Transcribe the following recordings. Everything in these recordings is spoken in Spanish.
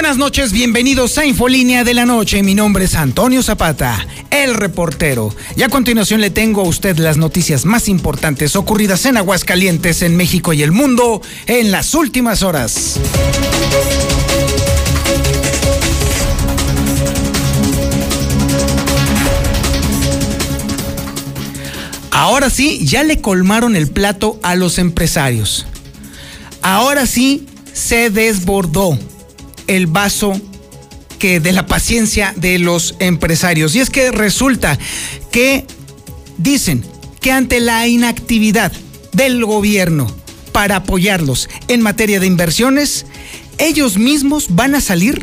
Buenas noches, bienvenidos a Infolínea de la Noche. Mi nombre es Antonio Zapata, el reportero. Y a continuación le tengo a usted las noticias más importantes ocurridas en Aguascalientes, en México y el mundo en las últimas horas. Ahora sí, ya le colmaron el plato a los empresarios. Ahora sí, se desbordó el vaso que de la paciencia de los empresarios. Y es que resulta que dicen que ante la inactividad del gobierno para apoyarlos en materia de inversiones, ellos mismos van a salir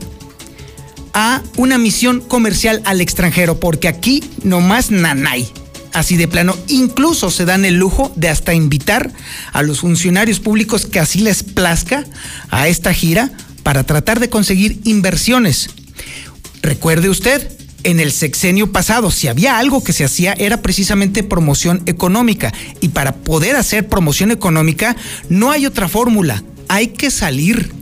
a una misión comercial al extranjero, porque aquí nomás nanay. Así de plano, incluso se dan el lujo de hasta invitar a los funcionarios públicos que así les plazca a esta gira para tratar de conseguir inversiones. Recuerde usted, en el sexenio pasado, si había algo que se hacía, era precisamente promoción económica. Y para poder hacer promoción económica, no hay otra fórmula. Hay que salir.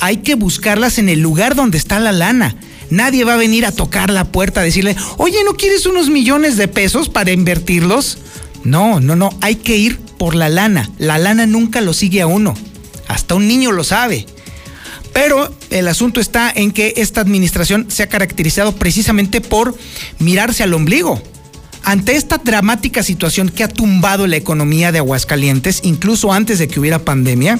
Hay que buscarlas en el lugar donde está la lana. Nadie va a venir a tocar la puerta a decirle, oye, ¿no quieres unos millones de pesos para invertirlos? No, no, no. Hay que ir por la lana. La lana nunca lo sigue a uno. Hasta un niño lo sabe. Pero el asunto está en que esta administración se ha caracterizado precisamente por mirarse al ombligo. Ante esta dramática situación que ha tumbado la economía de Aguascalientes, incluso antes de que hubiera pandemia,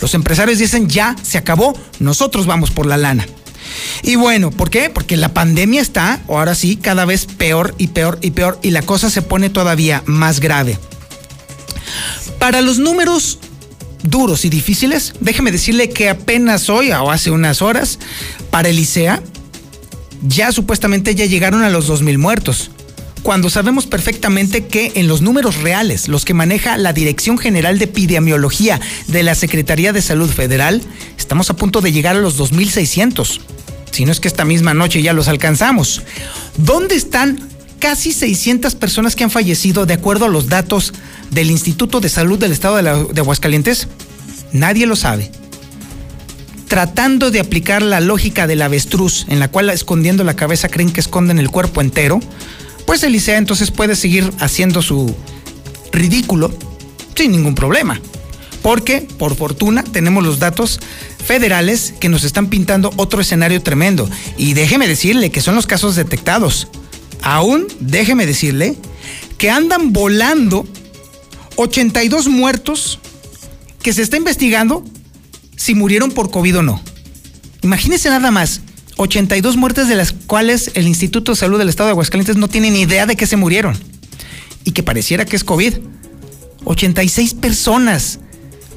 los empresarios dicen ya se acabó, nosotros vamos por la lana. Y bueno, ¿por qué? Porque la pandemia está, ahora sí, cada vez peor y peor y peor y la cosa se pone todavía más grave. Para los números duros y difíciles, déjeme decirle que apenas hoy o hace unas horas, para Elisea, ya supuestamente ya llegaron a los 2.000 muertos. Cuando sabemos perfectamente que en los números reales, los que maneja la Dirección General de Epidemiología de la Secretaría de Salud Federal, estamos a punto de llegar a los 2.600. Si no es que esta misma noche ya los alcanzamos. ¿Dónde están casi 600 personas que han fallecido de acuerdo a los datos del Instituto de Salud del Estado de, Aguascalientes? Nadie lo sabe. Tratando de aplicar la lógica del avestruz, en la cual escondiendo la cabeza creen que esconden el cuerpo entero, pues Elisea entonces puede seguir haciendo su ridículo sin ningún problema. Porque, por fortuna, tenemos los datos federales que nos están pintando otro escenario tremendo. Y déjeme decirle que son los casos detectados. Aún, déjeme decirle, que andan volando 82 muertos que se está investigando si murieron por COVID o no. Imagínense nada más, 82 muertes de las cuales el Instituto de Salud del Estado de Aguascalientes no tiene ni idea de que se murieron y que pareciera que es COVID. 86 personas,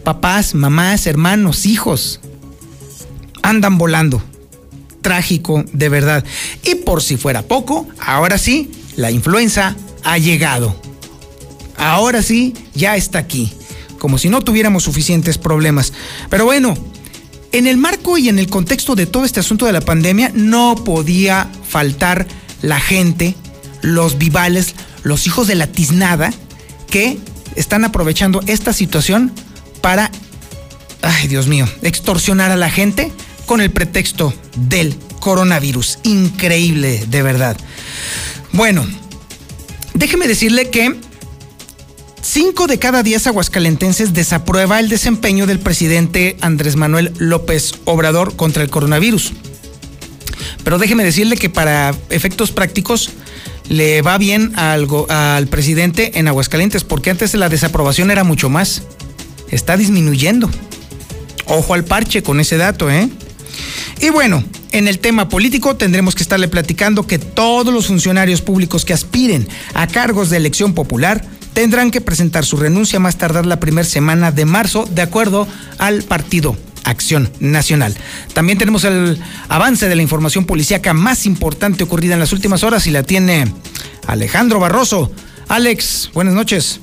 papás, mamás, hermanos, hijos, andan volando. Trágico, de verdad. Y por si fuera poco, ahora sí, la influenza ha llegado. Ahora sí, ya está aquí. Como si no tuviéramos suficientes problemas. Pero bueno, en el marco y en el contexto de todo este asunto de la pandemia, no podía faltar la gente, los vivales, los hijos de la tiznada, que están aprovechando esta situación para, ay Dios mío, extorsionar a la gente con el pretexto del coronavirus. Increíble, de verdad. Bueno, déjeme decirle que cinco de cada diez aguascalentenses desaprueba el desempeño del presidente Andrés Manuel López Obrador contra el coronavirus. Pero déjeme decirle que para efectos prácticos le va bien al, al presidente en Aguascalientes, porque antes la desaprobación era mucho más. Está disminuyendo. Ojo al parche con ese dato, ¿eh? Y bueno, en el tema político tendremos que estarle platicando que todos los funcionarios públicos que aspiren a cargos de elección popular tendrán que presentar su renuncia más tardar la primera semana de marzo, de acuerdo al partido Acción Nacional. También tenemos el avance de la información policíaca más importante ocurrida en las últimas horas y la tiene Alejandro Barroso. Alex, buenas noches.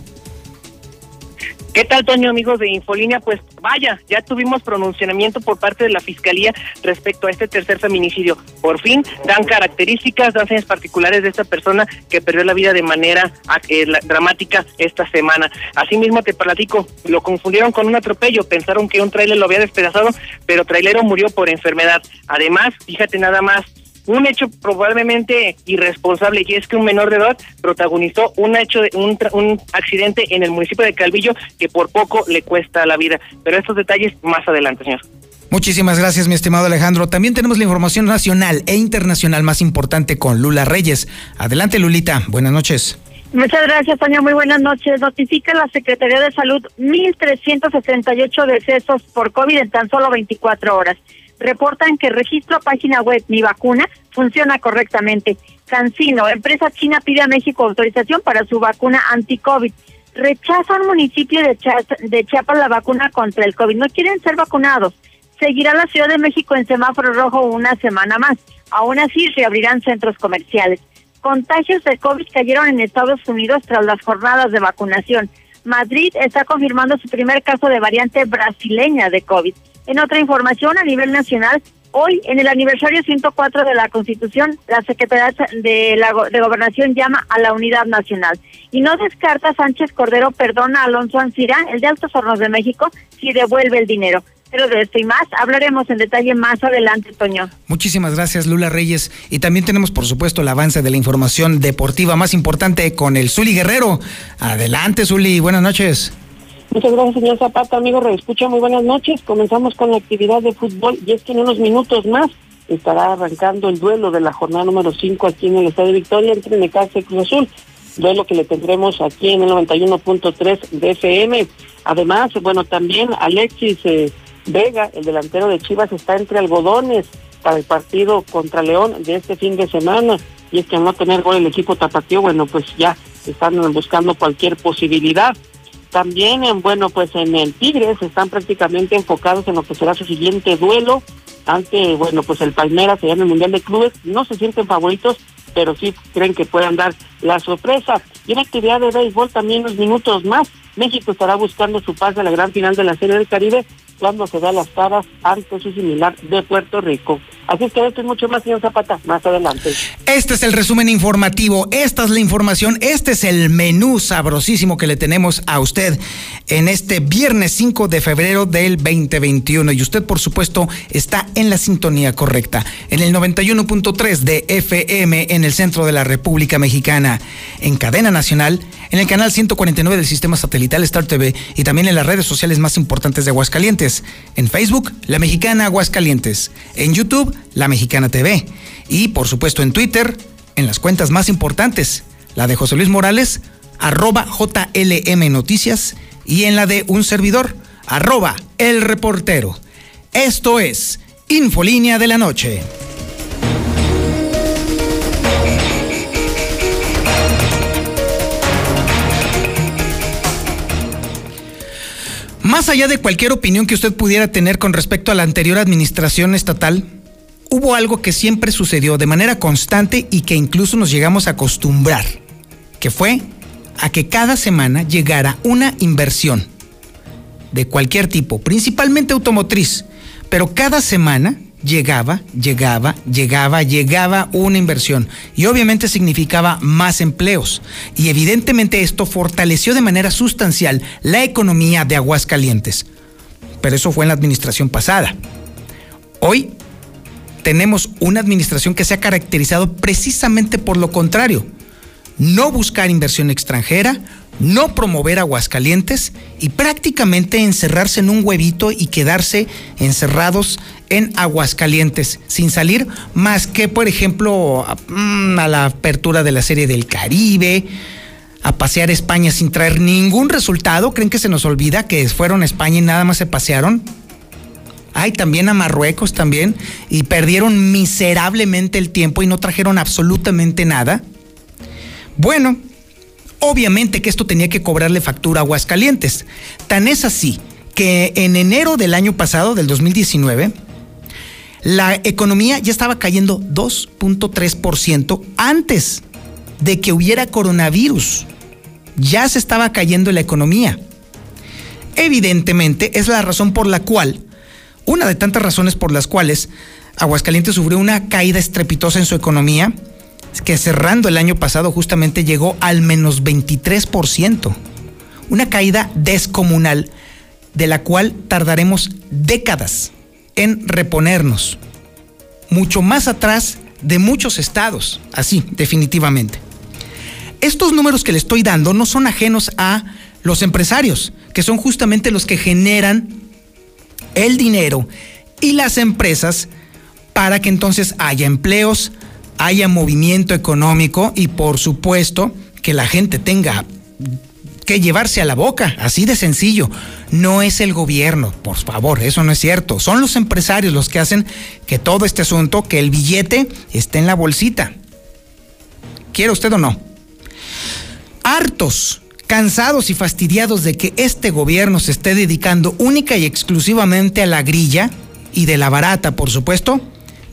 ¿Qué tal, Toño, amigos de Infolínea? Pues vaya, ya tuvimos pronunciamiento por parte de la Fiscalía respecto a este tercer feminicidio. Por fin dan características, dan señas particulares de esta persona que perdió la vida de manera eh, dramática esta semana. Asimismo, te platico, lo confundieron con un atropello, pensaron que un tráiler lo había despedazado, pero trailero murió por enfermedad. Además, fíjate nada más, un hecho probablemente irresponsable y es que un menor de edad protagonizó un hecho de un, un accidente en el municipio de Calvillo que por poco le cuesta la vida. Pero estos detalles más adelante, señor. Muchísimas gracias, mi estimado Alejandro. También tenemos la información nacional e internacional más importante con Lula Reyes. Adelante, Lulita. Buenas noches. Muchas gracias, Toña. Muy buenas noches. Notifica la Secretaría de Salud 1.368 decesos por COVID en tan solo 24 horas reportan que registro página web Mi Vacuna funciona correctamente. Cancino, empresa china pide a México autorización para su vacuna anti-COVID. Rechaza un municipio de, de Chiapas la vacuna contra el COVID. No quieren ser vacunados. Seguirá la Ciudad de México en semáforo rojo una semana más. Aún así, reabrirán centros comerciales. Contagios de COVID cayeron en Estados Unidos tras las jornadas de vacunación. Madrid está confirmando su primer caso de variante brasileña de COVID. En otra información a nivel nacional, hoy en el aniversario 104 de la Constitución, la Secretaría de, la, Gobernación llama a la unidad nacional y no descarta Sánchez Cordero perdona a Alonso Ancira, el de Altos Hornos de México, si devuelve el dinero. Pero de esto y más hablaremos en detalle más adelante, Toño. Muchísimas gracias, Lula Reyes. Y también tenemos, por supuesto, el avance de la información deportiva más importante con el Zuli Guerrero. Adelante, Zuli. Buenas noches. Muchas gracias, señor Zapata. Amigo escucha muy buenas noches. Comenzamos con la actividad de fútbol y es que en unos minutos más estará arrancando el duelo de la jornada número 5 aquí en el Estado de Victoria entre Necaxa y Cruz Azul. Duelo que le tendremos aquí en el 91.3 de FM. Además, bueno, también Alexis eh, Vega, el delantero de Chivas, está entre algodones para el partido contra León de este fin de semana. Y es que al no tener gol el equipo tapatío, bueno, pues ya están buscando cualquier posibilidad. También, en, bueno, pues en el Tigres están prácticamente enfocados en lo que será su siguiente duelo ante, bueno, pues el Palmeiras se llama el Mundial de Clubes. No se sienten favoritos, pero sí creen que puedan dar la sorpresa. Y en actividad de béisbol también unos minutos más. México estará buscando su pase a la gran final de la Serie del Caribe cuando se da las caras ante su similar de Puerto Rico. Así que esto es mucho más, señor Zapata, más adelante. Este es el resumen informativo, esta es la información, este es el menú sabrosísimo que le tenemos a usted en este viernes 5 de febrero del 2021. Y usted, por supuesto, está en la sintonía correcta, en el 91.3 de FM en el centro de la República Mexicana, en cadena nacional, en el canal 149 del sistema satelital Star TV y también en las redes sociales más importantes de Aguascalientes. En Facebook, La Mexicana Aguascalientes. En YouTube, La Mexicana TV. Y por supuesto en Twitter, en las cuentas más importantes, la de José Luis Morales, arroba JLM Noticias, y en la de un servidor, arroba El Reportero. Esto es Infolínea de la Noche. Más allá de cualquier opinión que usted pudiera tener con respecto a la anterior administración estatal, hubo algo que siempre sucedió de manera constante y que incluso nos llegamos a acostumbrar, que fue a que cada semana llegara una inversión de cualquier tipo, principalmente automotriz, pero cada semana llegaba, llegaba, llegaba, llegaba una inversión y obviamente significaba más empleos. Y evidentemente esto fortaleció de manera sustancial la economía de Aguascalientes. Pero eso fue en la administración pasada. Hoy tenemos una administración que se ha caracterizado precisamente por lo contrario. No buscar inversión extranjera, no promover Aguascalientes y prácticamente encerrarse en un huevito y quedarse encerrados en Aguascalientes sin salir más que, por ejemplo, a, mm, la apertura de la Serie del Caribe, a pasear España sin traer ningún resultado. ¿Creen que se nos olvida que fueron a España y nada más se pasearon? Ay, también a Marruecos también. Y perdieron miserablemente el tiempo y no trajeron absolutamente nada. Bueno, Obviamente que esto tenía que cobrarle factura a Aguascalientes. Tan es así que en enero del año pasado, del 2019, la economía ya estaba cayendo 2.3% antes de que hubiera coronavirus. Ya se estaba cayendo la economía. Evidentemente es la razón por la cual, una de tantas razones por las cuales Aguascalientes sufrió una caída estrepitosa en su economía, que cerrando el año pasado justamente llegó al menos 23%. Una caída descomunal de la cual tardaremos décadas en reponernos. Mucho más atrás de muchos estados, así, definitivamente. Estos números que le estoy dando no son ajenos a los empresarios, que son justamente los que generan el dinero y las empresas para que entonces haya empleos, haya movimiento económico y por supuesto que la gente tenga que llevarse a la boca, así de sencillo. No es el gobierno, por favor, eso no es cierto. Son los empresarios los que hacen que todo este asunto, que el billete esté en la bolsita. ¿Quiere usted o no? Hartos, cansados y fastidiados de que este gobierno se esté dedicando única y exclusivamente a la grilla y de la barata, por supuesto,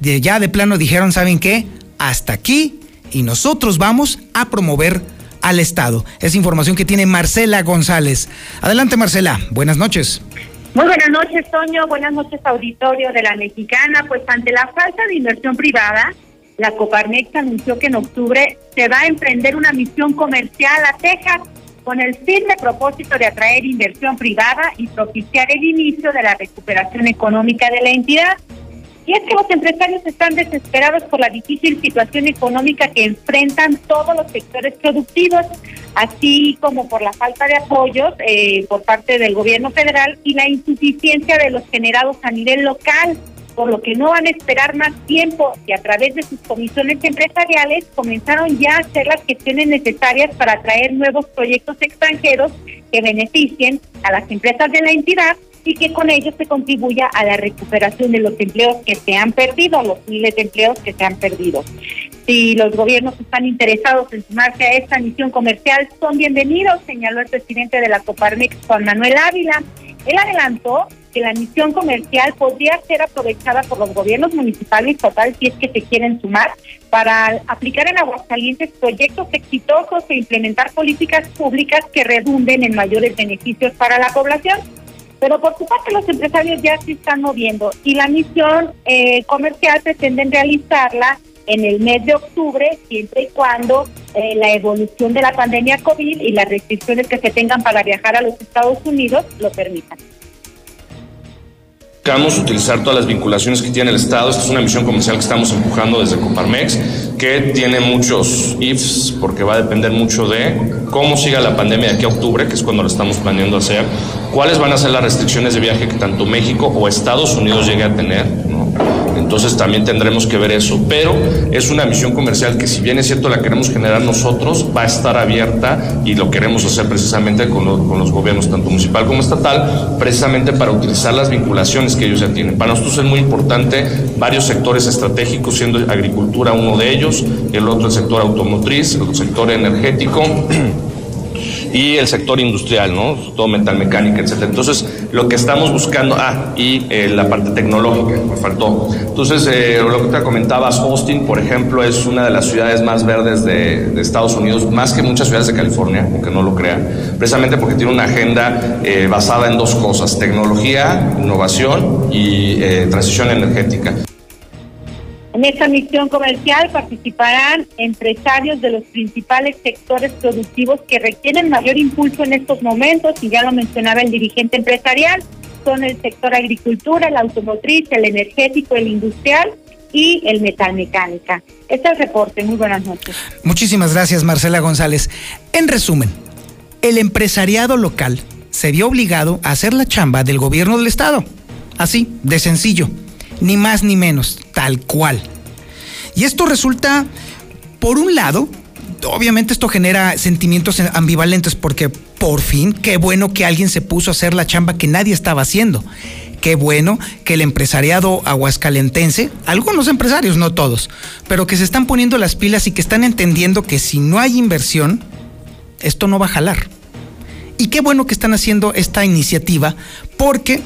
ya de plano dijeron, ¿saben qué? Hasta aquí y nosotros vamos a promover al Estado. Es información que tiene Marcela González. Adelante, Marcela. Buenas noches. Muy buenas noches, Toño. Buenas noches, auditorio de la Mexicana. Pues ante la falta de inversión privada, la Coparmex anunció que en octubre se va a emprender una misión comercial a Texas con el firme propósito de atraer inversión privada y propiciar el inicio de la recuperación económica de la entidad. Y es que los empresarios están desesperados por la difícil situación económica que enfrentan todos los sectores productivos, así como por la falta de apoyos eh, por parte del gobierno federal y la insuficiencia de los generados a nivel local, por lo que no van a esperar más tiempo. Y a través de sus comisiones empresariales comenzaron ya a hacer las gestiones necesarias para atraer nuevos proyectos extranjeros que beneficien a las empresas de la entidad y que con ello se contribuya a la recuperación de los empleos que se han perdido, los miles de empleos que se han perdido. Si los gobiernos están interesados en sumarse a esta misión comercial, son bienvenidos, señaló el presidente de la Coparmex, Juan Manuel Ávila. Él adelantó que la misión comercial podría ser aprovechada por los gobiernos municipales y estatales si es que se quieren sumar para aplicar en Aguascalientes proyectos exitosos e implementar políticas públicas que redunden en mayores beneficios para la población. Pero por su parte los empresarios ya se están moviendo y la misión eh, comercial pretenden realizarla en el mes de octubre, siempre y cuando eh, la evolución de la pandemia COVID y las restricciones que se tengan para viajar a los Estados Unidos lo permitan. Buscamos utilizar todas las vinculaciones que tiene el Estado. Esta es una misión comercial que estamos empujando desde Coparmex, que tiene muchos ifs, porque va a depender mucho de cómo siga la pandemia de aquí a octubre, que es cuando lo estamos planeando hacer, cuáles van a ser las restricciones de viaje que tanto México o Estados Unidos llegue a tener, entonces también tendremos que ver eso, pero es una misión comercial que si bien es cierto la queremos generar nosotros, va a estar abierta y lo queremos hacer precisamente con, con los gobiernos, tanto municipal como estatal, precisamente para utilizar las vinculaciones que ellos ya tienen. Para nosotros es muy importante varios sectores estratégicos, siendo agricultura uno de ellos, el otro el sector automotriz, el sector energético y el sector industrial, ¿no? Todo metalmecánica, etcétera. Entonces, lo que estamos buscando, ah, y eh, la parte tecnológica, me faltó. Entonces, eh, lo que te comentabas, Austin, por ejemplo, es una de las ciudades más verdes de, Estados Unidos, más que muchas ciudades de California, aunque no lo crean, precisamente porque tiene una agenda eh, basada en dos cosas, tecnología, innovación y transición energética. En esta misión comercial participarán empresarios de los principales sectores productivos que requieren mayor impulso en estos momentos, y ya lo mencionaba el dirigente empresarial, son el sector agricultura, el automotriz, el energético, el industrial y el metalmecánica. Este es el reporte. Muy buenas noches. Muchísimas gracias, Marcela González. En resumen, el empresariado local se vio obligado a hacer la chamba del gobierno del Estado. Así, de sencillo ni más ni menos, tal cual. Y esto resulta, por un lado, obviamente esto genera sentimientos ambivalentes porque por fin, qué bueno que alguien se puso a hacer la chamba que nadie estaba haciendo. Qué bueno que el empresariado aguascalentense, algunos empresarios, no todos, pero que se están poniendo las pilas y que están entendiendo que si no hay inversión, esto no va a jalar. Y qué bueno que están haciendo esta iniciativa porque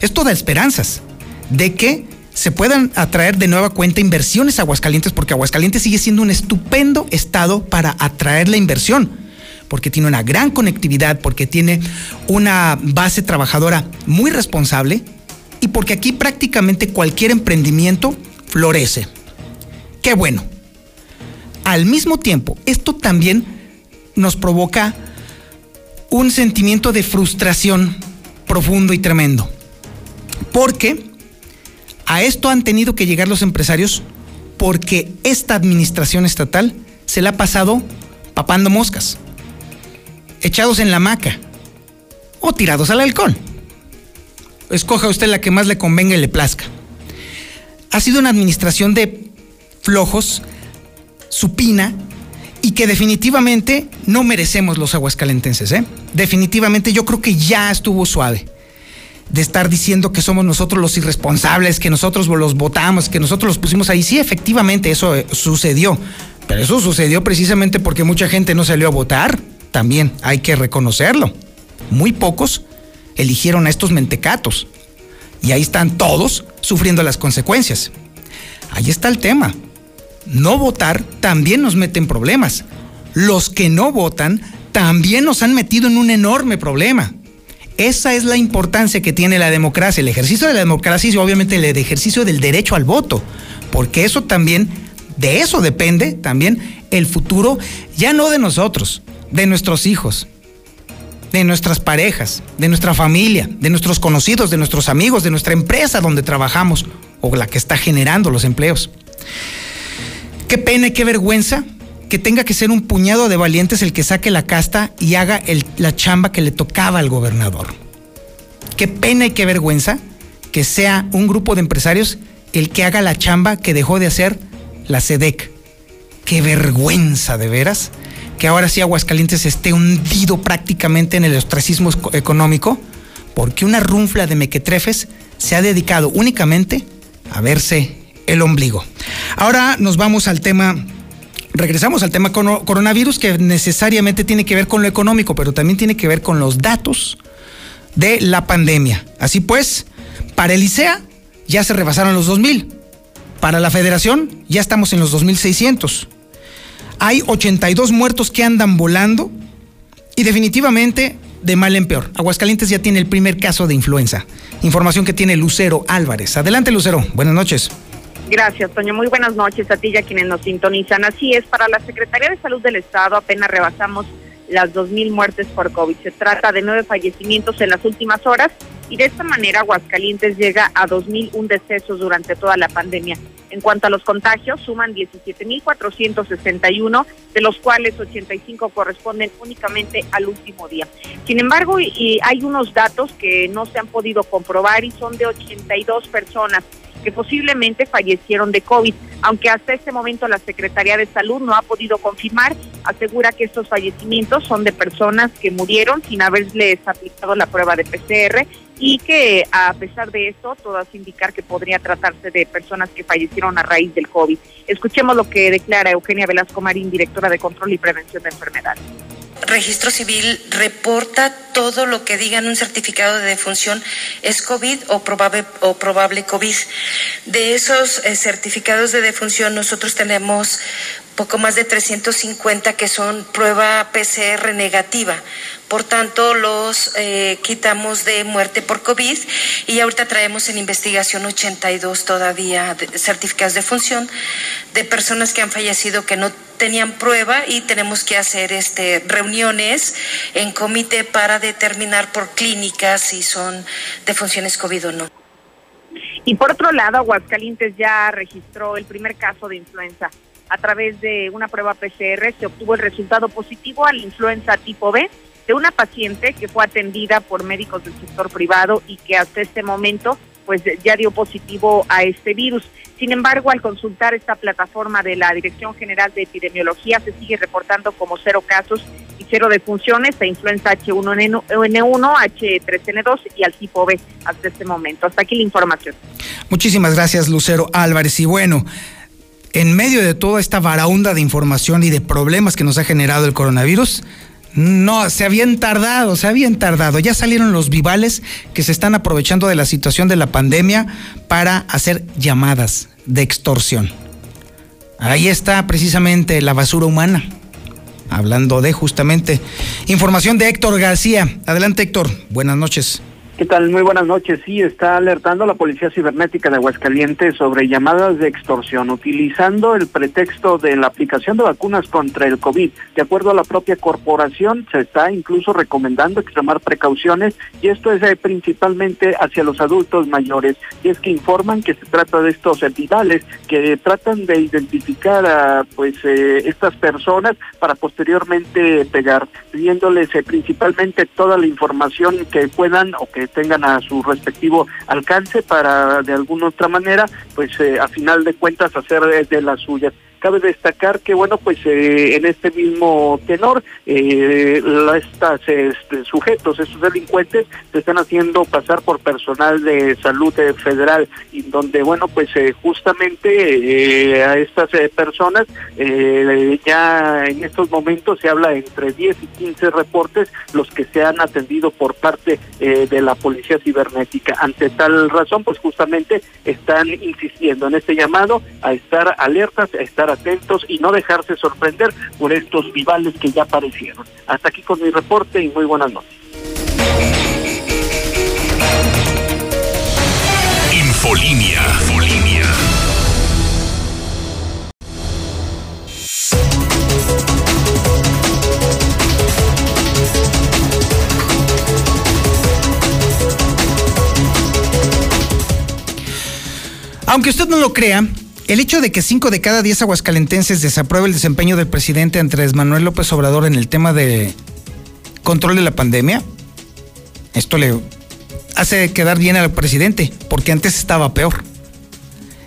esto da esperanzas de que se puedan atraer de nueva cuenta inversiones a Aguascalientes, porque Aguascalientes sigue siendo un estupendo estado para atraer la inversión. porque tiene una gran conectividad, porque tiene una base trabajadora muy responsable y porque aquí prácticamente cualquier emprendimiento florece. Qué bueno. Al mismo tiempo, esto también nos provoca un sentimiento de frustración profundo y tremendo. Porque a esto han tenido que llegar los empresarios porque esta administración estatal se la ha pasado papando moscas, echados en la hamaca o tirados al alcohol. Escoja usted la que más le convenga y le plazca. Ha sido una administración de flojos, supina, y que definitivamente no merecemos los aguascalentenses. ¿eh? Definitivamente yo creo que ya estuvo suave de estar diciendo que somos nosotros los irresponsables, que nosotros los votamos, que nosotros los pusimos ahí. Sí, efectivamente, eso eh, sucedió. Pero eso sucedió precisamente porque mucha gente no salió a votar. También hay que reconocerlo. Muy pocos eligieron a estos mentecatos. Y ahí están todos sufriendo las consecuencias. Ahí está el tema. No votar también nos mete en problemas. Los que no votan también nos han metido en un enorme problema. Esa es la importancia que tiene la democracia, el ejercicio de la democracia y obviamente el ejercicio del derecho al voto, porque eso también, de eso depende también el futuro, ya no de nosotros, de nuestros hijos, de nuestras parejas, de nuestra familia, de nuestros conocidos, de nuestros amigos, de nuestra empresa donde trabajamos o la que está generando los empleos. Qué pena y qué vergüenza que tenga que ser un puñado de valientes el que saque la casta y haga la chamba que le tocaba al gobernador. Qué pena y qué vergüenza que sea un grupo de empresarios el que haga la chamba que dejó de hacer la SEDEC. Qué vergüenza de veras que ahora sí Aguascalientes esté hundido prácticamente en el ostracismo económico porque una runfla de mequetrefes se ha dedicado únicamente a verse el ombligo. Ahora nos vamos al tema regresamos al tema coronavirus que necesariamente tiene que ver con lo económico, pero también tiene que ver con los datos de la pandemia. Así pues, para el ICEA ya se rebasaron los 2.000. Para la federación ya estamos en los 2.600. Hay 82 muertos que andan volando y definitivamente de mal en peor. Aguascalientes ya tiene el primer caso de influenza. Información que tiene Lucero Álvarez. Adelante Lucero, buenas noches. Gracias, Toño. Muy buenas noches a ti y a quienes nos sintonizan. Así es, para la Secretaría de Salud del Estado apenas rebasamos las 2.000 muertes por COVID. Se trata de nueve fallecimientos en las últimas horas y de esta manera Aguascalientes llega a 2.001 decesos durante toda la pandemia. En cuanto a los contagios, suman 17.461, de los cuales 85 corresponden únicamente al último día. Sin embargo, y hay unos datos que no se han podido comprobar y son de 82 personas que posiblemente fallecieron de COVID, aunque hasta este momento la Secretaría de Salud no ha podido confirmar, asegura que estos fallecimientos son de personas que murieron sin haberles aplicado la prueba de PCR y que a pesar de esto, todas indicar que podría tratarse de personas que fallecieron a raíz del COVID. Escuchemos lo que declara Eugenia Velasco Marín, directora de Control y Prevención de Enfermedades registro civil reporta todo lo que diga en un certificado de defunción es COVID o probable, o probable COVID. De esos eh, certificados de defunción nosotros tenemos poco más de 350 que son prueba PCR negativa. Por tanto, los eh, quitamos de muerte por COVID y ahorita traemos en investigación 82 todavía certificados de función de personas que han fallecido que no tenían prueba y tenemos que hacer este reuniones en comité para determinar por clínicas si son de funciones COVID o no. Y por otro lado, Aguascalientes ya registró el primer caso de influenza. A través de una prueba PCR se obtuvo el resultado positivo a la influenza tipo B de una paciente que fue atendida por médicos del sector privado y que hasta este momento pues ya dio positivo a este virus. Sin embargo, al consultar esta plataforma de la Dirección General de Epidemiología, se sigue reportando como cero casos y cero defunciones a influenza H1N1, H3N2 y al tipo B hasta este momento. Hasta aquí la información. Muchísimas gracias, Lucero Álvarez. Y bueno, en medio de toda esta varaunda de información y de problemas que nos ha generado el coronavirus, no, se habían tardado, se habían tardado. Ya salieron los vivales que se están aprovechando de la situación de la pandemia para hacer llamadas de extorsión. Ahí está precisamente la basura humana. hablando de justamente información de Héctor García. Adelante Héctor, buenas noches. ¿Qué tal? Muy buenas noches. Sí, está alertando la Policía Cibernética de Aguascalientes sobre llamadas de extorsión utilizando el pretexto de la aplicación de vacunas contra el COVID. De acuerdo a la propia corporación, se está incluso recomendando extremar precauciones y esto es eh, principalmente hacia los adultos mayores. Y es que informan que se trata de estos epidales que tratan de identificar a pues eh, estas personas para posteriormente pegar, pidiéndoles eh, principalmente toda la información que puedan o que tengan a su respectivo alcance para de alguna otra manera, pues eh, a final de cuentas hacer de las suyas. Cabe destacar que, bueno, pues eh, en este mismo tenor, eh, estas este, sujetos, estos delincuentes, se están haciendo pasar por personal de salud eh, federal, y donde, bueno, pues eh, justamente a estas personas ya en estos momentos se habla entre 10 y 15 reportes los que se han atendido por parte de la policía cibernética. Ante tal razón, pues justamente están insistiendo en este llamado a estar alertas, a estar atentos y no dejarse sorprender por estos rivales que ya aparecieron. Hasta aquí con mi reporte y muy buenas noches. Infolinia. Infolinia. Aunque usted no lo crea, el hecho de que 5 de cada 10 aguascalentenses desapruebe el desempeño del presidente Andrés Manuel López Obrador en el tema de control de la pandemia, esto le hace quedar bien al presidente, porque antes estaba peor.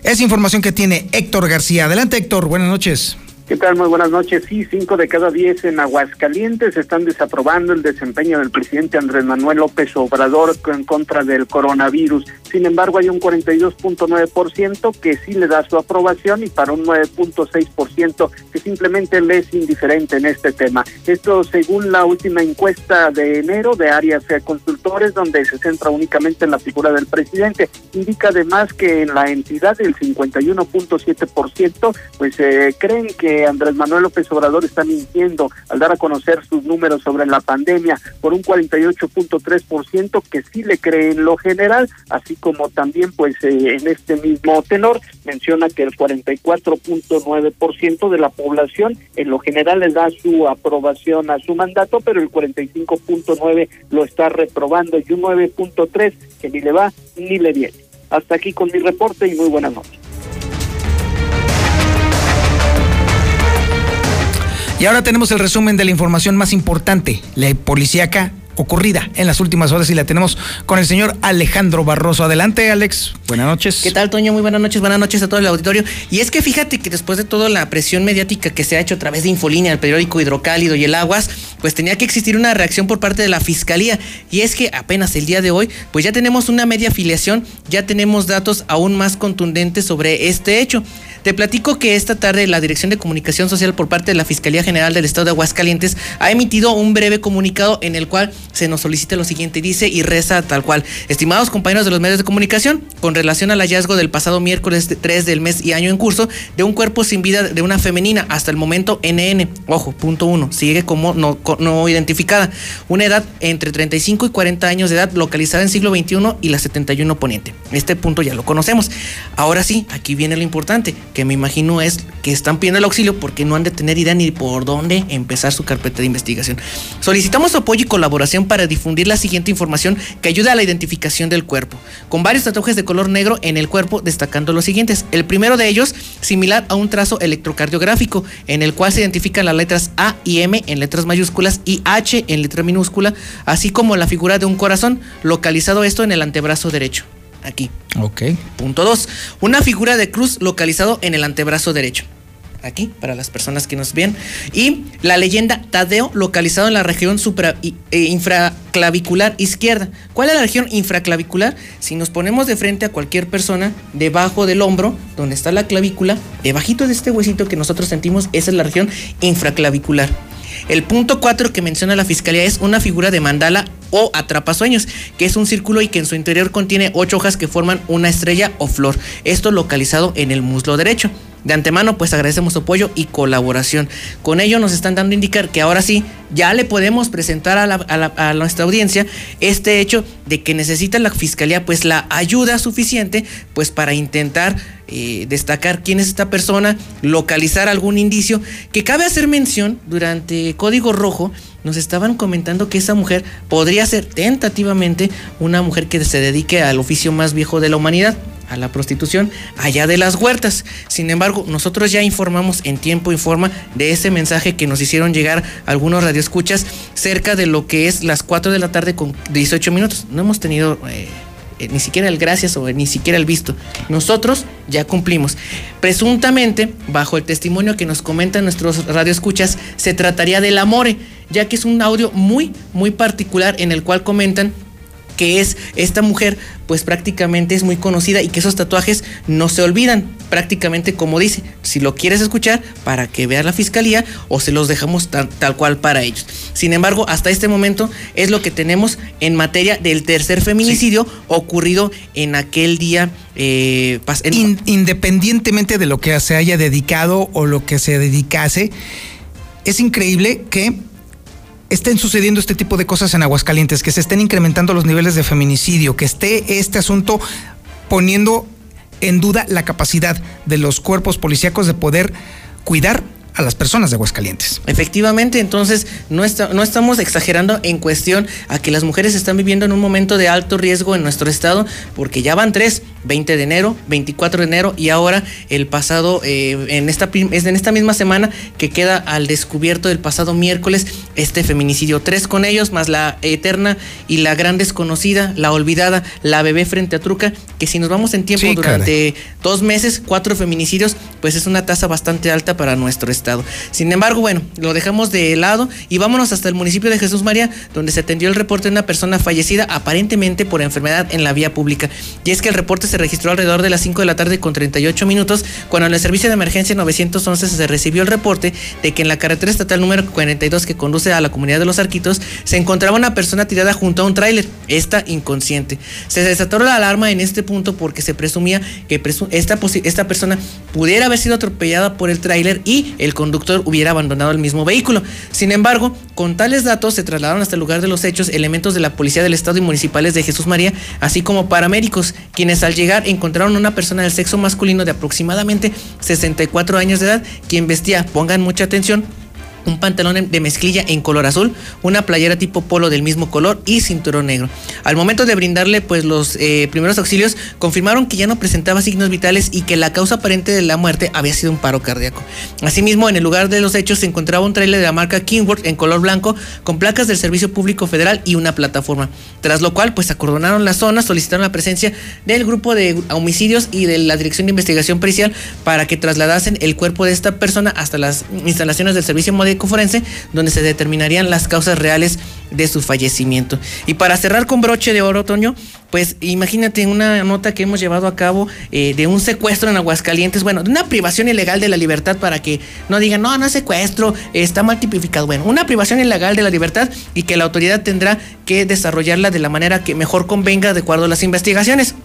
Es información que tiene Héctor García. Adelante Héctor, buenas noches. Muy buenas noches. Sí, cinco de cada diez en Aguascalientes están desaprobando el desempeño del presidente Andrés Manuel López Obrador en contra del coronavirus. Sin embargo, hay un 42.9% que sí le da su aprobación y para un 9.6% que simplemente le es indiferente en este tema. Esto según la última encuesta de enero de áreas consultores, donde se centra únicamente en la figura del presidente. Indica además que en la entidad el 51.7% pues eh, creen que Andrés Manuel López Obrador está mintiendo al dar a conocer sus números sobre la pandemia por un 48.3% que sí le cree en lo general, así como también pues eh, en este mismo tenor menciona que el 44.9% de la población en lo general le da su aprobación a su mandato, pero el 45.9 lo está reprobando y un 9.3 que ni le va ni le viene. Hasta aquí con mi reporte y muy buenas noches. Y ahora tenemos el resumen de la información más importante, la policíaca ocurrida en las últimas horas y la tenemos con el señor Alejandro Barroso. Adelante, Alex. Buenas noches. ¿Qué tal, Toño? Muy buenas noches. Buenas noches a todo el auditorio. Y es que fíjate que después de toda la presión mediática que se ha hecho a través de Infolínea, el periódico Hidrocálido y el Aguas, pues tenía que existir una reacción por parte de la Fiscalía. Y es que apenas el día de hoy, pues ya tenemos una media afiliación, ya tenemos datos aún más contundentes sobre este hecho. Te platico que esta tarde la Dirección de Comunicación Social por parte de la Fiscalía General del Estado de Aguascalientes ha emitido un breve comunicado en el cual se nos solicita lo siguiente, dice y reza tal cual. Estimados compañeros de los medios de comunicación, con relación al hallazgo del pasado miércoles 3 del mes y año en curso de un cuerpo sin vida de una femenina hasta el momento NN, ojo, punto uno, sigue como no, no identificada, una edad entre 35 y 40 años de edad localizada en siglo XXI y la 71 poniente. Este punto ya lo conocemos. Ahora sí, aquí viene lo importante que me imagino es que están pidiendo el auxilio porque no han de tener idea ni por dónde empezar su carpeta de investigación. Solicitamos apoyo y colaboración para difundir la siguiente información que ayuda a la identificación del cuerpo, con varios tatuajes de color negro en el cuerpo, destacando los siguientes. El primero de ellos, similar a un trazo electrocardiográfico, en el cual se identifican las letras A y M en letras mayúsculas y H en letra minúscula, así como la figura de un corazón, localizado esto en el antebrazo derecho aquí. Ok. Punto 2. Una figura de cruz localizado en el antebrazo derecho. Aquí, para las personas que nos ven. Y la leyenda Tadeo, localizado en la región supra, eh, infraclavicular izquierda. ¿Cuál es la región infraclavicular? Si nos ponemos de frente a cualquier persona, debajo del hombro, donde está la clavícula, debajito de este huesito que nosotros sentimos, esa es la región infraclavicular. El punto 4 que menciona la fiscalía es una figura de mandala o atrapasueños, que es un círculo y que en su interior contiene ocho hojas que forman una estrella o flor. Esto localizado en el muslo derecho. De antemano, pues agradecemos su apoyo y colaboración. Con ello nos están dando a indicar que ahora sí, ya le podemos presentar a, la, a, la, a nuestra audiencia este hecho de que necesita la fiscalía pues la ayuda suficiente pues para intentar eh, destacar quién es esta persona, localizar algún indicio, que cabe hacer mención durante Código Rojo, nos estaban comentando que esa mujer podría ser tentativamente una mujer que se dedique al oficio más viejo de la humanidad, a la prostitución, allá de las huertas. Sin embargo, nosotros ya informamos en tiempo y forma de ese mensaje que nos hicieron llegar algunos radioescuchas cerca de lo que es las 4 de la tarde con 18 minutos. No hemos tenido... Eh, ni siquiera el gracias o ni siquiera el visto. Nosotros ya cumplimos. Presuntamente, bajo el testimonio que nos comentan nuestros radioescuchas, se trataría del amore, ya que es un audio muy, muy particular en el cual comentan que es esta mujer, pues prácticamente es muy conocida y que esos tatuajes no se olvidan, prácticamente como dice, si lo quieres escuchar para que vea la fiscalía o se los dejamos tal, tal cual para ellos. Sin embargo, hasta este momento es lo que tenemos en materia del tercer feminicidio sí. ocurrido en aquel día. Eh, en... In, independientemente de lo que se haya dedicado o lo que se dedicase, es increíble que estén sucediendo este tipo de cosas en Aguascalientes, que se estén incrementando los niveles de feminicidio, que esté este asunto poniendo en duda la capacidad de los cuerpos policíacos de poder cuidar a las personas de Aguascalientes. Efectivamente, entonces no, no estamos exagerando en cuestión a que las mujeres están viviendo en un momento de alto riesgo en nuestro estado, porque ya van tres, 20 de enero, 24 de enero y ahora el pasado, eh, en, esta, en esta misma semana que queda al descubierto del pasado miércoles este feminicidio. Tres con ellos, más la eterna y la gran desconocida, la olvidada, la bebé frente a Truca, que si nos vamos en tiempo sí, durante dos meses, cuatro feminicidios, pues es una tasa bastante alta para nuestro estado. Estado. Sin embargo, bueno, lo dejamos de lado y vámonos hasta el municipio de Jesús María, donde se atendió el reporte de una persona fallecida aparentemente por enfermedad en la vía pública. Y es que el reporte se registró alrededor de las 5 de la tarde con 38 minutos, cuando en el servicio de emergencia 911 se recibió el reporte de que en la carretera estatal número 42 que conduce a la comunidad de Los Arquitos se encontraba una persona tirada junto a un tráiler, esta inconsciente. Se desató la alarma en este punto porque se presumía que esta, esta persona pudiera haber sido atropellada por el tráiler y el conductor hubiera abandonado el mismo vehículo. Sin embargo, con tales datos se trasladaron hasta el lugar de los hechos elementos de la Policía del Estado y municipales de Jesús María, así como paramédicos, quienes al llegar encontraron una persona del sexo masculino de aproximadamente 64 años de edad, quien vestía, pongan mucha atención, un pantalón de mezclilla en color azul, una playera tipo polo del mismo color y cinturón negro. Al momento de brindarle pues los eh, primeros auxilios confirmaron que ya no presentaba signos vitales y que la causa aparente de la muerte había sido un paro cardíaco. Asimismo, en el lugar de los hechos se encontraba un trailer de la marca Kingworth en color blanco con placas del Servicio Público Federal y una plataforma. Tras lo cual pues acordonaron la zona, solicitaron la presencia del grupo de homicidios y de la Dirección de Investigación Pericial para que trasladasen el cuerpo de esta persona hasta las instalaciones del Servicio Médico donde se determinarían las causas reales de su fallecimiento. Y para cerrar con broche de oro, Toño, pues imagínate una nota que hemos llevado a cabo eh, de un secuestro en Aguascalientes, bueno, de una privación ilegal de la libertad para que no digan, no, no es secuestro, está mal tipificado. Bueno, una privación ilegal de la libertad y que la autoridad tendrá que desarrollarla de la manera que mejor convenga de acuerdo a las investigaciones.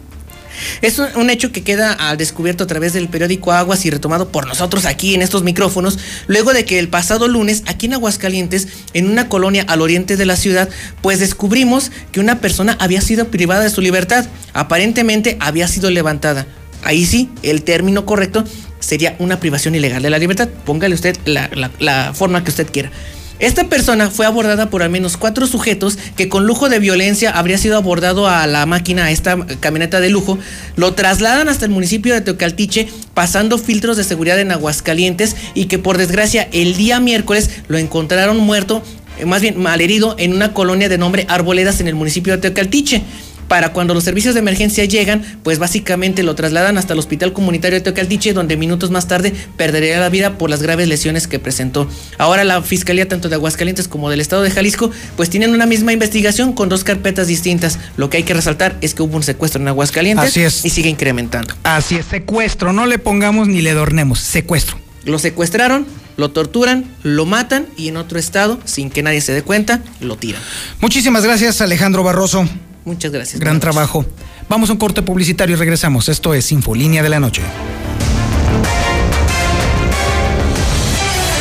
Es un hecho que queda al descubierto a través del periódico Aguas y retomado por nosotros aquí en estos micrófonos, luego de que el pasado lunes, aquí en Aguascalientes, en una colonia al oriente de la ciudad, pues descubrimos que una persona había sido privada de su libertad. Aparentemente había sido levantada. Ahí sí, el término correcto sería una privación ilegal de la libertad. Póngale usted la, la, la forma que usted quiera. Esta persona fue abordada por al menos cuatro sujetos que con lujo de violencia habría sido abordado a la máquina, a esta camioneta de lujo, lo trasladan hasta el municipio de Teocaltiche pasando filtros de seguridad en Aguascalientes y que por desgracia el día miércoles lo encontraron muerto, más bien malherido, en una colonia de nombre Arboledas en el municipio de Teocaltiche para cuando los servicios de emergencia llegan, pues básicamente lo trasladan hasta el Hospital Comunitario de Teocaltiche, donde minutos más tarde perdería la vida por las graves lesiones que presentó. Ahora la Fiscalía tanto de Aguascalientes como del Estado de Jalisco, pues tienen una misma investigación con dos carpetas distintas. Lo que hay que resaltar es que hubo un secuestro en Aguascalientes Así es. y sigue incrementando. Así es, secuestro, no le pongamos ni le adornemos, secuestro. Lo secuestraron, lo torturan, lo matan y en otro estado, sin que nadie se dé cuenta, lo tiran. Muchísimas gracias, Alejandro Barroso. Muchas gracias. Gran trabajo. Vamos a un corte publicitario y regresamos. Esto es Infolínea de la Noche.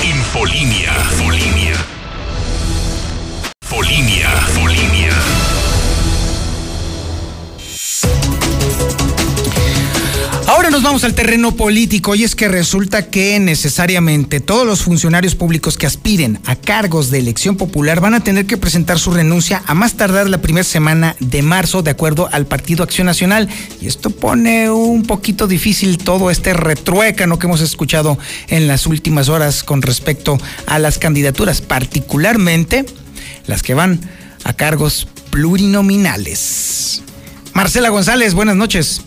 Infolínea al terreno político y es que resulta que necesariamente todos los funcionarios públicos que aspiren a cargos de elección popular van a tener que presentar su renuncia a más tardar la primera semana de marzo de acuerdo al Partido Acción Nacional. Y esto pone un poquito difícil todo este retruécano que hemos escuchado en las últimas horas con respecto a las candidaturas, particularmente las que van a cargos plurinominales. Marcela González, buenas noches.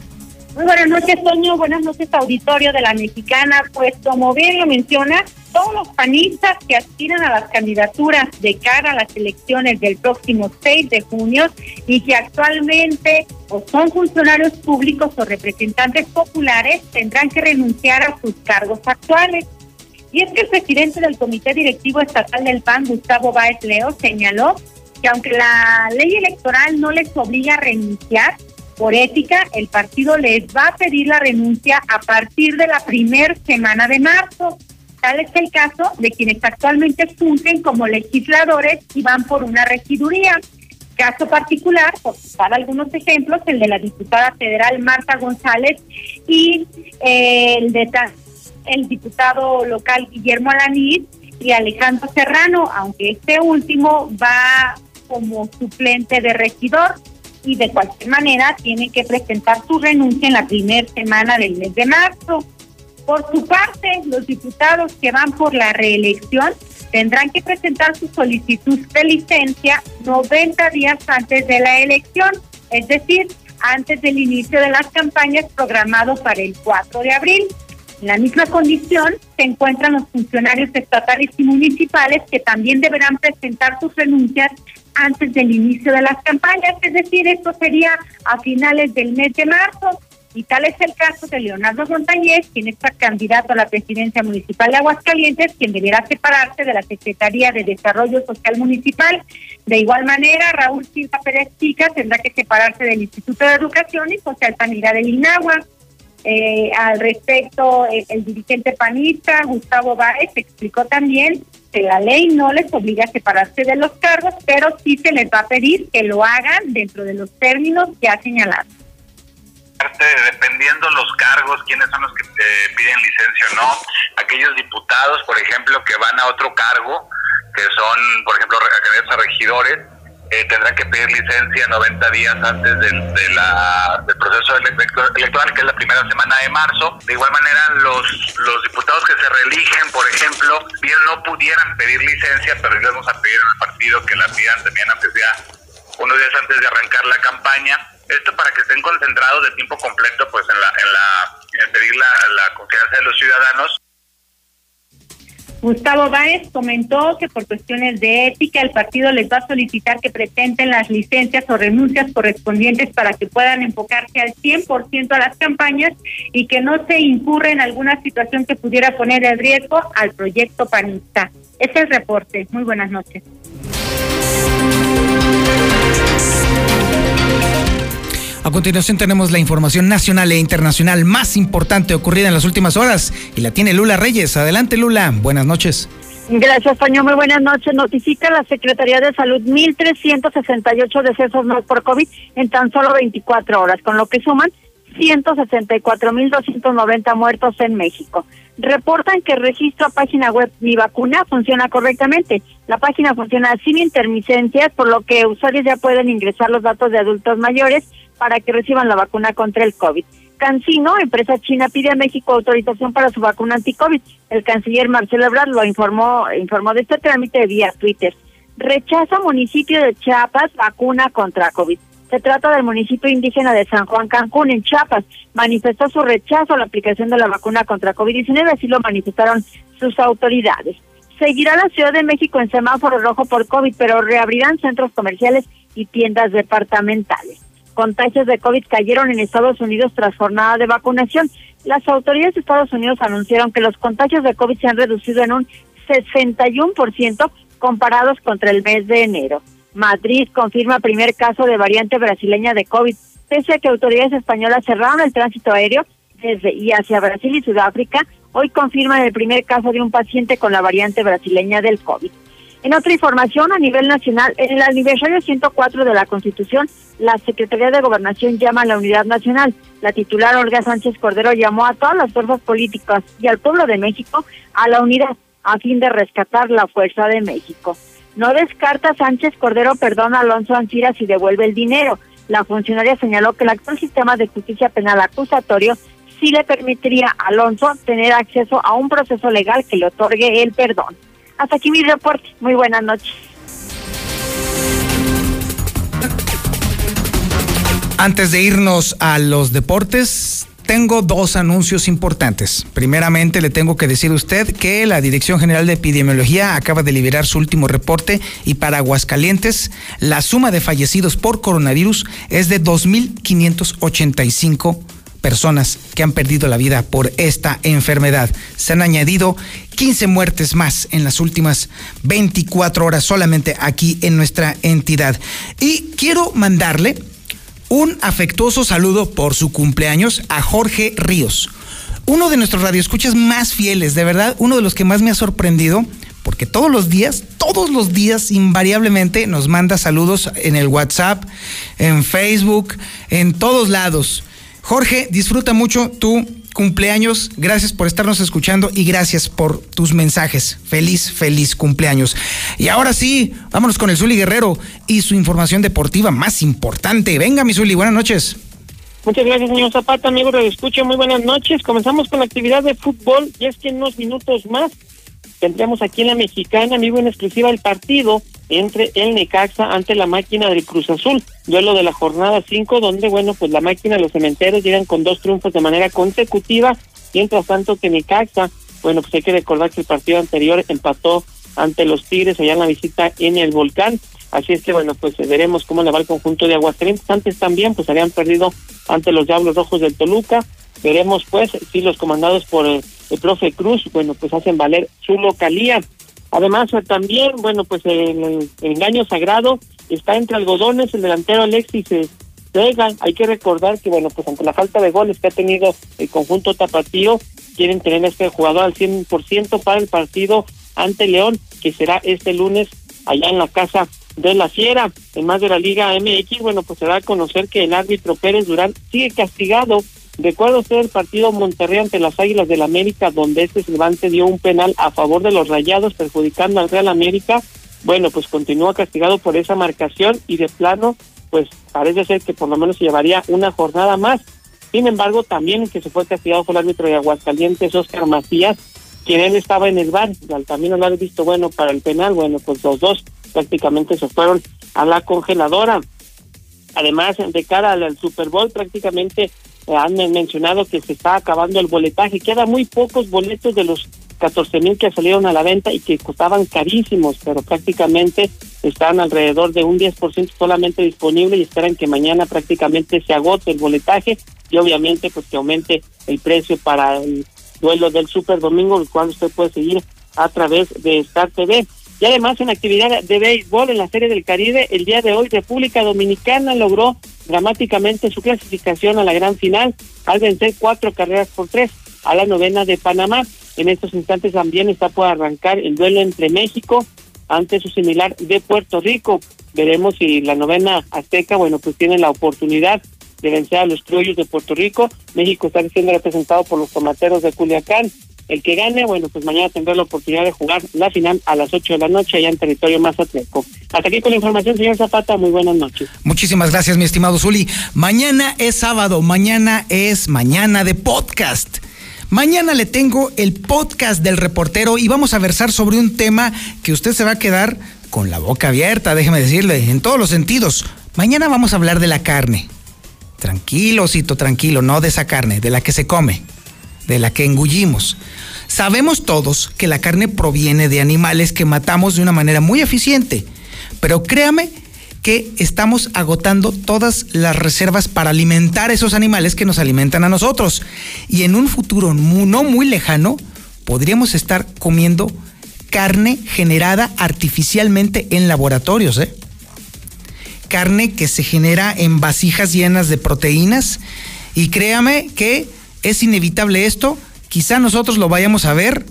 Muy buenas noches, Toño. Buenas noches, auditorio de la Mexicana. Pues como bien lo menciona, todos los panistas que aspiran a las candidaturas de cara a las elecciones del próximo 6 de junio y que actualmente o son funcionarios públicos o representantes populares tendrán que renunciar a sus cargos actuales. Y es que el presidente del Comité Directivo Estatal del PAN, Gustavo Báez Leo, señaló que aunque la ley electoral no les obliga a renunciar, por ética, el partido les va a pedir la renuncia a partir de la primera semana de marzo. Tal es el caso de quienes actualmente fungen como legisladores y van por una regiduría. Caso particular, por citar algunos ejemplos, el de la diputada federal Marta González y eh, el de el diputado local Guillermo Alaniz y Alejandro Serrano, aunque este último va como suplente de regidor y de cualquier manera tiene que presentar su renuncia en la primera semana del mes de marzo. Por su parte, los diputados que van por la reelección tendrán que presentar su solicitud de licencia 90 días antes de la elección, es decir, antes del inicio de las campañas programado para el 4 de abril. En la misma condición se encuentran los funcionarios estatales y municipales que también deberán presentar sus renuncias antes del inicio de las campañas, es decir, esto sería a finales del mes de marzo. Y tal es el caso de Leonardo Montañez, quien es candidato a la presidencia municipal de Aguascalientes, quien deberá separarse de la Secretaría de Desarrollo Social Municipal. De igual manera, Raúl Silva Pérez Chica tendrá que separarse del Instituto de Educación y José Altamira del INAGUA. Eh, al respecto, el, dirigente panista Gustavo Báez explicó también que la ley no les obliga a separarse de los cargos, pero sí se les va a pedir que lo hagan dentro de los términos ya señalados. Dependiendo los cargos, quiénes son los que eh, piden licencia o no, aquellos diputados, por ejemplo, que van a otro cargo, que son, por ejemplo, regidores, eh, tendrán que pedir licencia 90 días antes del, de la, del proceso electoral, que es la primera semana de marzo. De igual manera, los, diputados que se reeligen, por ejemplo, bien no pudieran pedir licencia, pero les vamos a pedir al partido que la pidan también, aunque sea unos días antes de arrancar la campaña. Esto para que estén concentrados de tiempo completo pues en la, en la en pedir la confianza de los ciudadanos Gustavo Báez comentó que por cuestiones de ética el partido les va a solicitar que presenten las licencias o renuncias correspondientes para que puedan enfocarse al 100% a las campañas y que no se incurra en alguna situación que pudiera poner en riesgo al proyecto panista. Este es el reporte. Muy buenas noches. A continuación tenemos la información nacional e internacional más importante ocurrida en las últimas horas y la tiene Lula Reyes. Adelante Lula, buenas noches. Gracias, Toño. Muy buenas noches. Notifica la Secretaría de Salud 1.368 decesos más por COVID en tan solo 24 horas, con lo que suman 164.290 muertos en México. Reportan que el registro a página web Mi Vacuna funciona correctamente. La página funciona sin intermitencias, por lo que usuarios ya pueden ingresar los datos de adultos mayores para que reciban la vacuna contra el COVID. Cancino, empresa china, pide a México autorización para su vacuna anti-COVID. El canciller Marcelo Ebrard lo informó, informó de este trámite vía Twitter. Rechaza municipio de Chiapas vacuna contra COVID. Se trata del municipio indígena de San Juan Cancún, en Chiapas. Manifestó su rechazo a la aplicación de la vacuna contra COVID-19, así lo manifestaron sus autoridades. Seguirá la Ciudad de México en semáforo rojo por COVID, pero reabrirán centros comerciales y tiendas departamentales contagios de COVID cayeron en Estados Unidos tras jornada de vacunación. Las autoridades de Estados Unidos anunciaron que los contagios de COVID se han reducido en un 61% comparados contra el mes de enero. Madrid confirma primer caso de variante brasileña de COVID, pese a que autoridades españolas cerraron el tránsito aéreo desde y hacia Brasil y Sudáfrica. hoy confirman el primer caso de un paciente con la variante brasileña del COVID. En otra información, a nivel nacional, en el aniversario 104 de la Constitución, la Secretaría de Gobernación llama a la unidad nacional. La titular Olga Sánchez Cordero llamó a todas las fuerzas políticas y al pueblo de México a la unidad a fin de rescatar la fuerza de México. No descarta Sánchez Cordero perdona a Alonso Anciras y devuelve el dinero. La funcionaria señaló que el actual sistema de justicia penal acusatorio sí le permitiría a Alonso tener acceso a un proceso legal que le otorgue el perdón. Hasta aquí mi reporte. Muy buenas noches. Antes de irnos a los deportes, tengo dos anuncios importantes. Primeramente, le tengo que decir a usted que la Dirección General de Epidemiología acaba de liberar su último reporte y para Aguascalientes, la suma de fallecidos por coronavirus es de 2.585 personas que han perdido la vida por esta enfermedad. Se han añadido 15 muertes más en las últimas 24 horas solamente aquí en nuestra entidad. Y quiero mandarle un afectuoso saludo por su cumpleaños a Jorge Ríos, uno de nuestros radioescuchas más fieles, de verdad, uno de los que más me ha sorprendido porque todos los días, todos los días invariablemente nos manda saludos en el WhatsApp, en Facebook, en todos lados. Jorge, disfruta mucho tu cumpleaños. Gracias por estarnos escuchando y gracias por tus mensajes. Feliz, feliz cumpleaños. Y ahora sí, vámonos con el Zuli Guerrero y su información deportiva más importante. Venga, mi Zuli, buenas noches. Muchas gracias, señor Zapata, amigo de escucha. Muy buenas noches. Comenzamos con la actividad de fútbol y es que unos minutos más tendremos aquí en la Mexicana, amigo en exclusiva, el partido entre el Necaxa ante la máquina del Cruz Azul, duelo de la jornada 5, donde, bueno, pues la máquina, los cementeros llegan con dos triunfos de manera consecutiva, mientras tanto que Necaxa, bueno, pues hay que recordar que el partido anterior empató ante los Tigres allá en la visita en el volcán, así es que, bueno, pues veremos cómo le va el conjunto de Aguascalientes, antes también, pues habían perdido ante los Diablos Rojos del Toluca, veremos pues si los comandados por el, el profe Cruz, bueno, pues hacen valer su localía. Además, eh, también, bueno, pues el, engaño sagrado está entre algodones, el delantero Alexis Vega. Hay que recordar que, bueno, pues ante la falta de goles que ha tenido el conjunto tapatío, quieren tener a este jugador al 100% para el partido ante León, que será este lunes allá en la casa de la Fiera. En más de la Liga MX, bueno, pues se da a conocer que el árbitro Pérez Durán sigue castigado Recuerda usted el partido Monterrey ante las Águilas del América, donde este Levante dio un penal a favor de los Rayados, perjudicando al Real América. Bueno, pues continúa castigado por esa marcación y de plano, pues parece ser que por lo menos se llevaría una jornada más. Sin embargo, también el que se fue castigado fue el árbitro de Aguascalientes, Oscar Macías, quien él estaba en el bar. Al también lo visto bueno para el penal, bueno, pues los dos prácticamente se fueron a la congeladora. Además, de cara al Super Bowl, prácticamente han mencionado que se está acabando el boletaje. Quedan muy pocos boletos de los 14 mil que salieron a la venta y que costaban carísimos, pero prácticamente están alrededor de un 10% solamente disponible y esperan que mañana prácticamente se agote el boletaje y obviamente pues que aumente el precio para el duelo del Super Domingo, el cual usted puede seguir a través de Star TV. Y además en actividad de béisbol en la Serie del Caribe, el día de hoy República Dominicana logró dramáticamente su clasificación a la gran final al vencer cuatro carreras por tres a la novena de Panamá. En estos instantes también está por arrancar el duelo entre México ante su similar de Puerto Rico. Veremos si la novena azteca, bueno, pues tiene la oportunidad de vencer a los criollos de Puerto Rico. México está siendo representado por los tomateros de Culiacán. El que gane, bueno, pues mañana tendrá la oportunidad de jugar la final a las 8 de la noche allá en territorio mazatleco. Hasta aquí con la información, señor Zapata. Muy buenas noches. Muchísimas gracias, mi estimado Zuli. Mañana es sábado, mañana es mañana de podcast. Mañana le tengo el podcast del reportero y vamos a versar sobre un tema que usted se va a quedar con la boca abierta, déjeme decirle, en todos los sentidos. Mañana vamos a hablar de la carne. Tranquilo, Cito, tranquilo, no de esa carne, de la que se come, de la que engullimos. Sabemos todos que la carne proviene de animales que matamos de una manera muy eficiente, pero créame que estamos agotando todas las reservas para alimentar esos animales que nos alimentan a nosotros. Y en un futuro no muy lejano podríamos estar comiendo carne generada artificialmente en laboratorios, ¿eh? Carne que se genera en vasijas llenas de proteínas. Y créame que es inevitable esto quizá nosotros lo vayamos a ver.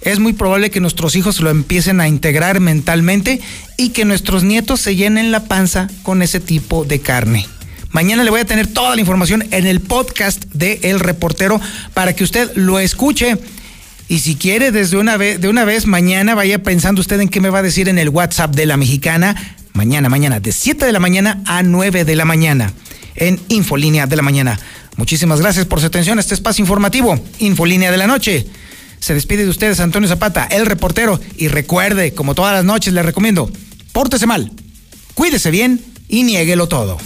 Es muy probable que nuestros hijos lo empiecen a integrar mentalmente y que nuestros nietos se llenen la panza con ese tipo de carne. Mañana le voy a tener toda la información en el podcast de El Reportero para que usted lo escuche. Y si quiere, desde una vez, de una vez mañana, vaya pensando usted en qué me va a decir en el WhatsApp de la mexicana. Mañana, mañana, de 7 de la mañana a 9 de la mañana, en Infolínea de la mañana. Muchísimas gracias por su atención a este espacio informativo, Infolínea de la noche. Se despide de ustedes Antonio Zapata, el reportero, y recuerde, como todas las noches le recomiendo, pórtese mal, cuídese bien y niéguelo todo.